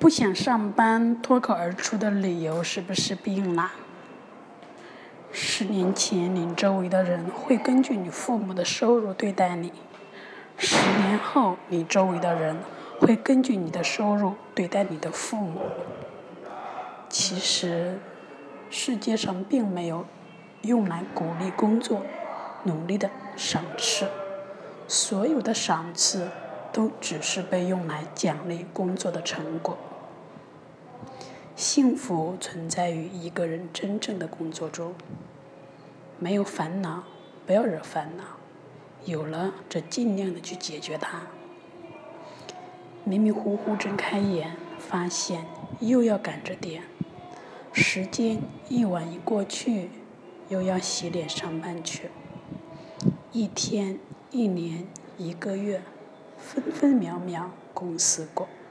不想上班脱口而出的理由是不是病了？十年前，你周围的人会根据你父母的收入对待你；十年后，你周围的人会根据你的收入对待你的父母。其实，世界上并没有用来鼓励工作、努力的赏赐，所有的赏赐都只是被用来奖励工作的成果。幸福存在于一个人真正的工作中。没有烦恼，不要惹烦恼；有了，则尽量的去解决它。迷迷糊糊睁开眼，发现又要赶着点。时间一晚一过去，又要洗脸上班去。一天，一年，一个月，分分秒秒，公司过。